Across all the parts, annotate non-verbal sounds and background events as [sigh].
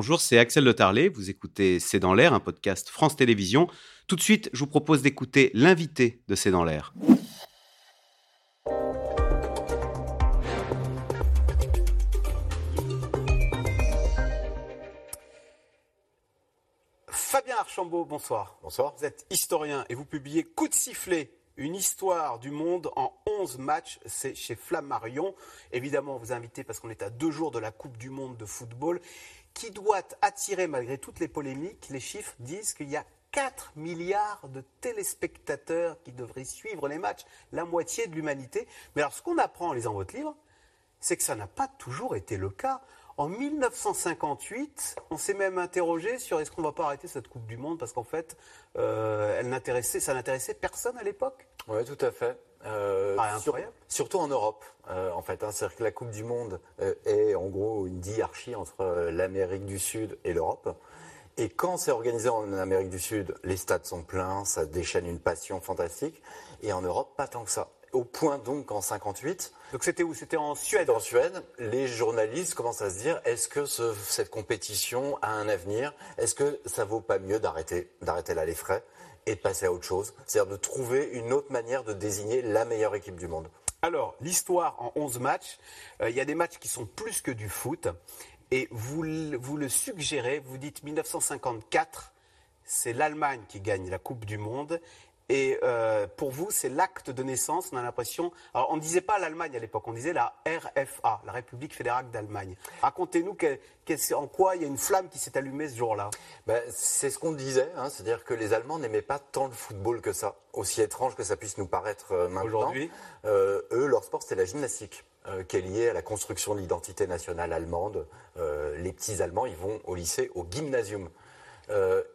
bonjour, c'est Axel Le Tarlet. Vous écoutez C'est dans l'air, un podcast France Télévisions. Tout de suite, je vous propose d'écouter l'invité de C'est dans l'air. Fabien Archambault, bonsoir. Bonsoir. Vous êtes historien et vous publiez Coup de sifflet une histoire du monde en 11 matchs, c'est chez Flammarion. Évidemment, on vous a invité parce qu'on est à deux jours de la Coupe du Monde de football, qui doit attirer, malgré toutes les polémiques, les chiffres disent qu'il y a 4 milliards de téléspectateurs qui devraient suivre les matchs, la moitié de l'humanité. Mais alors, ce qu'on apprend en lisant votre livre, c'est que ça n'a pas toujours été le cas. En 1958, on s'est même interrogé sur est-ce qu'on ne va pas arrêter cette Coupe du Monde parce qu'en fait, euh, elle n'intéressait, ça n'intéressait personne à l'époque? Oui, tout à fait. Euh, surtout en Europe, euh, en fait. Hein. C'est-à-dire que la Coupe du Monde est en gros une diarchie entre l'Amérique du Sud et l'Europe. Et quand c'est organisé en Amérique du Sud, les stades sont pleins, ça déchaîne une passion fantastique. Et en Europe, pas tant que ça. Au point donc qu'en 58. Donc c'était où? C'était en Suède En Suède, les journalistes commencent à se dire est-ce que cette compétition a un avenir? Est-ce que ça vaut pas mieux d'arrêter, d'arrêter là les frais et de passer à autre chose? C'est-à-dire de trouver une autre manière de désigner la meilleure équipe du monde. Alors, l'histoire en 11 matchs, euh, il y a des matchs qui sont plus que du foot. Et vous, vous le suggérez, vous dites 1954, c'est l'Allemagne qui gagne la Coupe du Monde. Et euh, pour vous, c'est l'acte de naissance. On a l'impression. Alors, on ne disait pas l'Allemagne à l'époque, on disait la RFA, la République fédérale d'Allemagne. Racontez-nous en quoi il y a une flamme qui s'est allumée ce jour-là. Ben, c'est ce qu'on disait, hein, c'est-à-dire que les Allemands n'aimaient pas tant le football que ça. Aussi étrange que ça puisse nous paraître euh, maintenant. Aujourd'hui, euh, eux, leur sport, c'était la gymnastique. qui est liée à la construction de l'identité nationale allemande. les petits Allemands, ils vont au lycée, au gymnasium.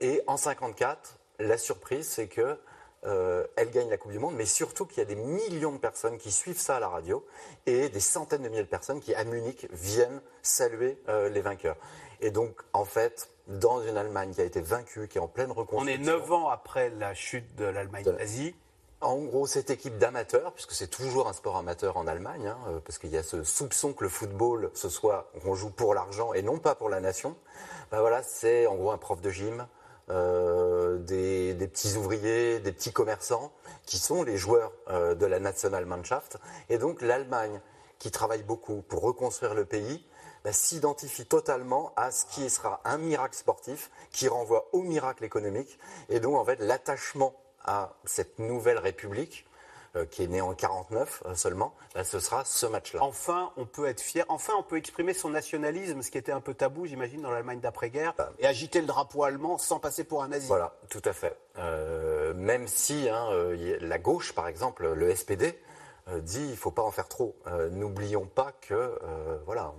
et en 54, la surprise, c'est que euh, elle gagne la Coupe du Monde, mais surtout qu'il y a des millions de personnes qui suivent ça à la radio et des centaines de milliers de personnes qui, à Munich, viennent saluer euh, les vainqueurs. Et donc, en fait, dans une Allemagne qui a été vaincue, qui est en pleine reconstruction. On est neuf ans après la chute de l'Allemagne nazie. En gros, cette équipe d'amateurs, puisque c'est toujours un sport amateur en Allemagne, hein, euh, parce qu'il y a ce soupçon que le football, ce soit qu'on joue pour l'argent et non pas pour la nation, ben voilà, c'est en gros un prof de gym, euh, des, petits ouvriers, des petits commerçants, qui sont les joueurs euh, de la Nationalmannschaft. Et donc l'Allemagne, qui travaille beaucoup pour reconstruire le pays, bah, s'identifie totalement à ce qui sera un miracle sportif qui renvoie au miracle économique. Et donc en fait l'attachement à cette nouvelle république qui est né en 49 euh, seulement, bah, ce sera ce match-là. Enfin, on peut être fier. Enfin, on peut exprimer son nationalisme, ce qui était un peu tabou, j'imagine, dans l'Allemagne d'après-guerre, bah. et agiter le drapeau allemand sans passer pour un nazi. Voilà, tout à fait. Euh, même si hein, la gauche, par exemple, le SPD, dit il ne faut pas en faire trop. N'oublions pas que voilà.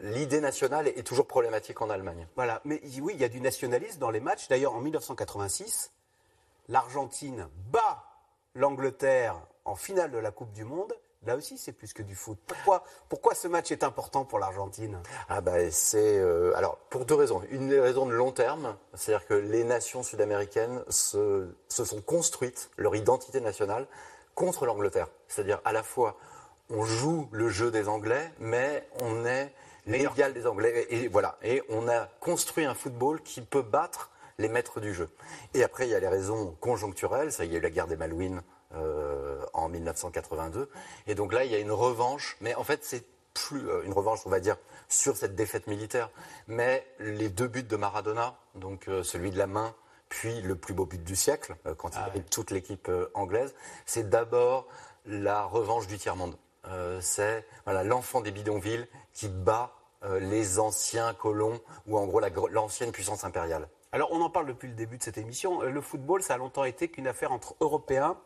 L'idée nationale est toujours problématique en Allemagne. Voilà, mais oui, il y a du nationalisme dans les matchs. D'ailleurs, en 1986, l'Argentine bat l'Angleterre en finale de la Coupe du Monde, là aussi c'est plus que du foot. Pourquoi, pourquoi ce match est important pour l'Argentine? Ah bah c'est euh, alors pour deux raisons. Une raison de long terme, c'est-à-dire que les nations sud-américaines se, se, sont construites leur identité nationale contre l'Angleterre. C'est-à-dire à la fois on joue le jeu des Anglais, mais on est l'égal des Anglais et voilà et on a construit un football qui peut battre les maîtres du jeu. Et après, il y a les raisons conjoncturelles. Ça, il y a eu la guerre des Malouines euh, en 1982. Et donc là, il y a une revanche. Mais en fait, c'est plus euh, une revanche, on va dire, sur cette défaite militaire. Mais les deux buts de Maradona, donc euh, celui de la main, puis le plus beau but du siècle, quand il ah, toute l'équipe anglaise, c'est d'abord la revanche du tiers-monde. c'est voilà, l'enfant des bidonvilles qui bat les anciens colons, ou en gros l'ancienne puissance impériale. Alors, on en parle depuis le début de cette émission. Euh, le football, ça a longtemps été qu'une affaire entre Européens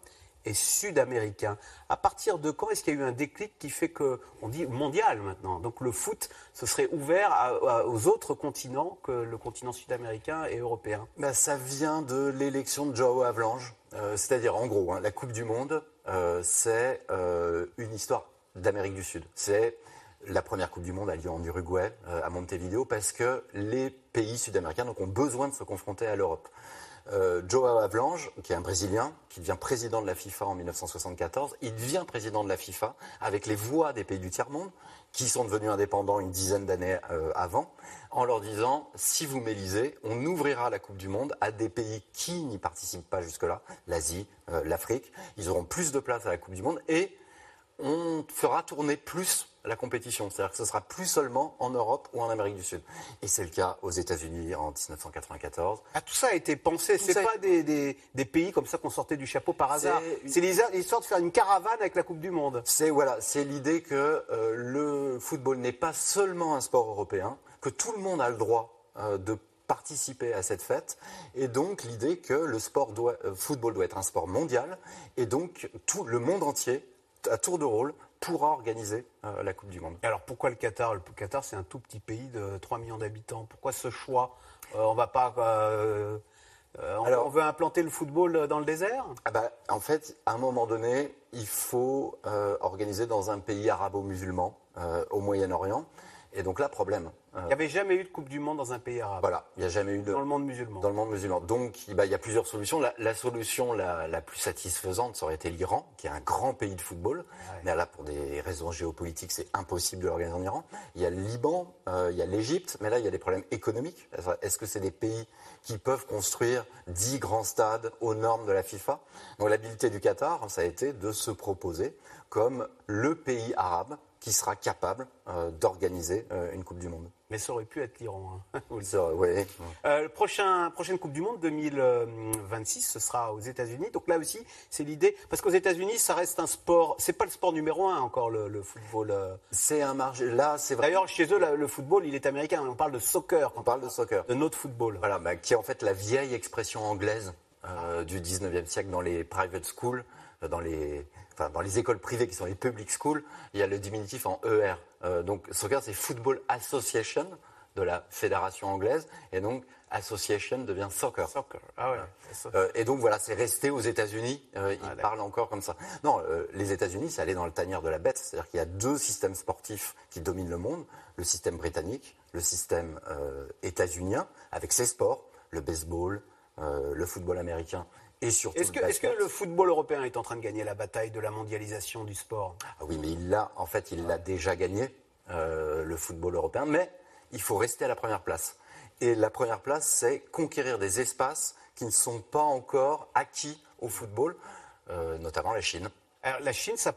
et Sud-Américains. À partir de quand est-ce qu'il y a eu un déclic qui fait que, on dit mondial maintenant, donc le foot, ce serait ouvert aux autres continents que le continent sud-américain et européen? Bah, Ça vient de l'élection de Joao Avalanche. Euh, c'est-à-dire, en gros, hein, la Coupe du Monde, euh, c'est une histoire d'Amérique du Sud. C'est la première Coupe du Monde a lieu en Uruguay, euh, à Montevideo, parce que les pays sud-américains ont besoin de se confronter à l'Europe. Euh, Joao Avlange, qui est un Brésilien, qui devient président de la FIFA en 1974, il devient président de la FIFA avec les voix des pays du tiers-monde, qui sont devenus indépendants une dizaine d'années euh, avant, en leur disant si vous m'élisez, on ouvrira la Coupe du Monde à des pays qui n'y participent pas jusque-là, l'Asie, euh, l'Afrique. Ils auront plus de place à la Coupe du Monde et on fera tourner plus la compétition. C'est-à-dire que ce sera plus seulement en Europe ou en Amérique du Sud. Et c'est le cas aux États-Unis en 1994. Ah, tout ça a été pensé. C'est pas des, des- des pays comme ça qu'on sortait du chapeau par hasard. C'est l'histoire de faire une caravane avec la Coupe du Monde. C'est voilà, c'est l'idée que euh, le football n'est pas seulement un sport européen, que tout le monde a le droit euh, de participer à cette fête, et donc l'idée que le sport doit, euh, football doit être un sport mondial, et donc tout le monde entier, à tour de rôle, pourra organiser euh, la Coupe du Monde. Et alors pourquoi le Qatar? Le Qatar, c'est un tout petit pays de 3 millions d'habitants. Pourquoi ce choix? Euh, On va pas. euh, euh, on, Alors- on veut implanter le football dans le désert? Ah bah, en fait, à un moment donné, il faut organiser dans un pays arabo-musulman, au Moyen-Orient, et donc là, problème. Euh, Il n'y avait jamais eu de Coupe du Monde dans un pays arabe, voilà, il n'y a jamais eu de, dans le monde musulman. Dans le monde musulman. Donc, bah, il y a plusieurs solutions. La, la solution la, la plus satisfaisante, ça aurait été l'Iran, qui est un grand pays de football. Mais là, pour des raisons géopolitiques, c'est impossible de l'organiser en Iran. Il y a le Liban, euh, il y a l'Égypte, mais là, il y a des problèmes économiques. Est-ce que c'est des pays qui peuvent construire 10 grands stades aux normes de la FIFA? Donc, l'habilité du Qatar, ça a été de se proposer comme le pays arabe qui sera capable euh, d'organiser euh, une Coupe du Monde. Mais ça aurait pu être l'Iran. hein. [laughs] Ouais. Euh, prochain, prochaine Coupe du Monde 2026, ce sera aux États-Unis. Donc là aussi, c'est l'idée. Parce qu'aux États-Unis, ça reste un sport. C'est pas le sport numéro un encore, le, le football. C'est un marché. Là, c'est vrai. D'ailleurs, chez eux, la- le football, il est américain. On parle de soccer, On parle de soccer. de notre football. Voilà, bah, qui est en fait la vieille expression anglaise du 19e siècle dans les private schools, dans les, enfin, dans les écoles privées qui sont les public schools, il y a le diminutif en ER. Euh, donc soccer, c'est Football Association de la fédération anglaise, et donc association devient soccer. Soccer. Ah ouais. Euh, et donc voilà, c'est resté aux États-Unis. euh, ils d'accord. parlent encore comme ça. Non, euh, les États-Unis, c'est aller dans le tanière de la bête. C'est-à-dire qu'il y a deux systèmes sportifs qui dominent le monde le système britannique, le système euh, états-unien, avec ses sports, le baseball, euh, le football américain et surtout Est-ce que, le que football européen est en train de gagner la bataille de la mondialisation du sport? Ah oui, mais il l'a, en fait, il l'a déjà gagné, euh, le football européen, mais il faut rester à la première place. Et la première place, c'est conquérir des espaces qui ne sont pas encore acquis au football, euh, notamment la Chine. Alors, la Chine, ça,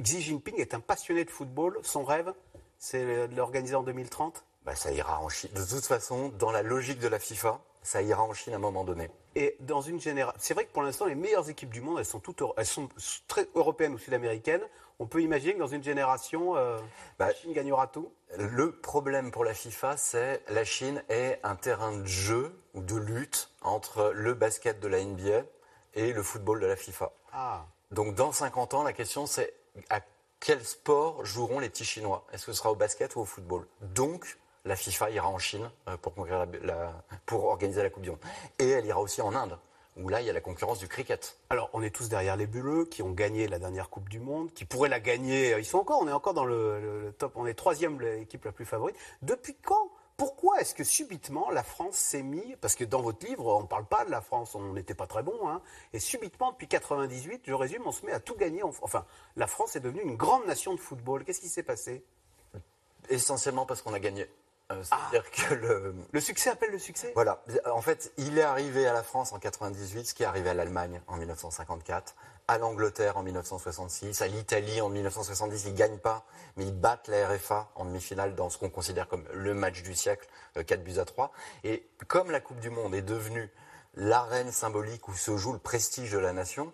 Xi Jinping est un passionné de football. Son rêve, c'est de l'organiser en 2030. Bah, ça ira en Chine. De toute façon, dans la logique de la FIFA, ça ira en Chine à un moment donné. Et dans une génération, c'est vrai que pour l'instant, les meilleures équipes du monde, elles sont toutes, elles sont très européennes ou sud-américaines. On peut imaginer que dans une génération, euh, Bah, la Chine gagnera tout. Le problème pour la FIFA, c'est la Chine est un terrain de jeu ou de lutte entre le basket de la NBA et le football de la FIFA. Ah, Donc dans 50 ans, la question c'est à quel sport joueront les petits Chinois? Est-ce que ce sera au basket ou au football? Donc la FIFA ira en Chine euh, pour, conquérir la- la- pour organiser la Coupe du Monde. Et elle ira aussi en Inde, où là il y a la concurrence du cricket. alors on est tous derrière les Bleus qui ont gagné la dernière Coupe du Monde, qui pourraient la gagner. Ils sont encore, on est encore dans le, le- le top, on est troisième l'équipe la plus favorite. Depuis quand? Pourquoi est-ce que subitement la France s'est mis, parce que dans votre livre on ne parle pas de la France, on n'était pas très bon, hein, et subitement depuis 98, je résume, on se met à tout gagner. en- Enfin, la France est devenue une grande nation de football. Qu'est-ce qui s'est passé? Essentiellement parce qu'on a gagné. Euh, que le, Le succès appelle le succès? Voilà. En fait, il est arrivé à la France en 98, ce qui est arrivé à l'Allemagne en 1954, à l'Angleterre en 1966, à l'Italie en 1970. Ils gagnent pas, mais ils battent la RFA en demi-finale dans ce qu'on considère comme le match du siècle, euh, 4 buts à 3. Et comme la Coupe du Monde est devenue l'arène symbolique où se joue le prestige de la nation,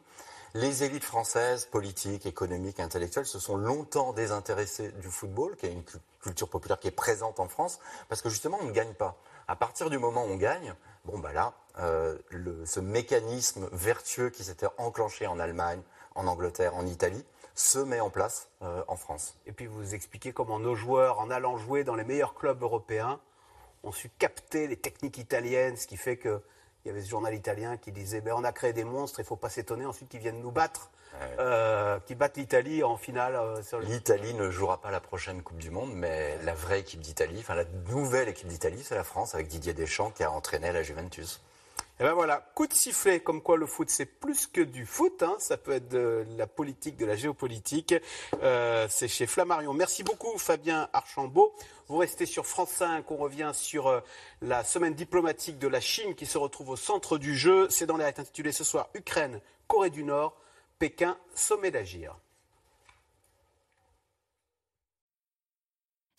les élites françaises, politiques, économiques, intellectuelles, se sont longtemps désintéressées du football, qui est une cu- culture populaire qui est présente en France, parce que justement, on ne gagne pas. À partir du moment où on gagne, bon, bah là, euh, ce mécanisme vertueux qui s'était enclenché en Allemagne, en Angleterre, en Italie, se met en place euh, en France. Et puis vous expliquez comment nos joueurs, en allant jouer dans les meilleurs clubs européens, ont su capter les techniques italiennes, ce qui fait que il y avait ce journal italien qui disait ben, on a créé des monstres, il ne faut pas s'étonner ensuite qu'ils viennent nous battre, euh, qui battent l'Italie en finale. euh, le- L'Italie ne jouera pas la prochaine Coupe du Monde, mais la vraie équipe d'Italie, enfin la nouvelle équipe d'Italie, c'est la France avec Didier Deschamps qui a entraîné la Juventus. Et ben voilà, coup de sifflet, comme quoi le foot c'est plus que du foot, hein. ça peut être de la politique, de la géopolitique. Euh, c'est chez Flammarion. Merci beaucoup Fabien Archambault. Vous restez sur France 5, on revient sur euh, la semaine diplomatique de la Chine qui se retrouve au centre du jeu. C'est dans l'air intitulé ce soir Ukraine, Corée du Nord, Pékin, sommet d'agir.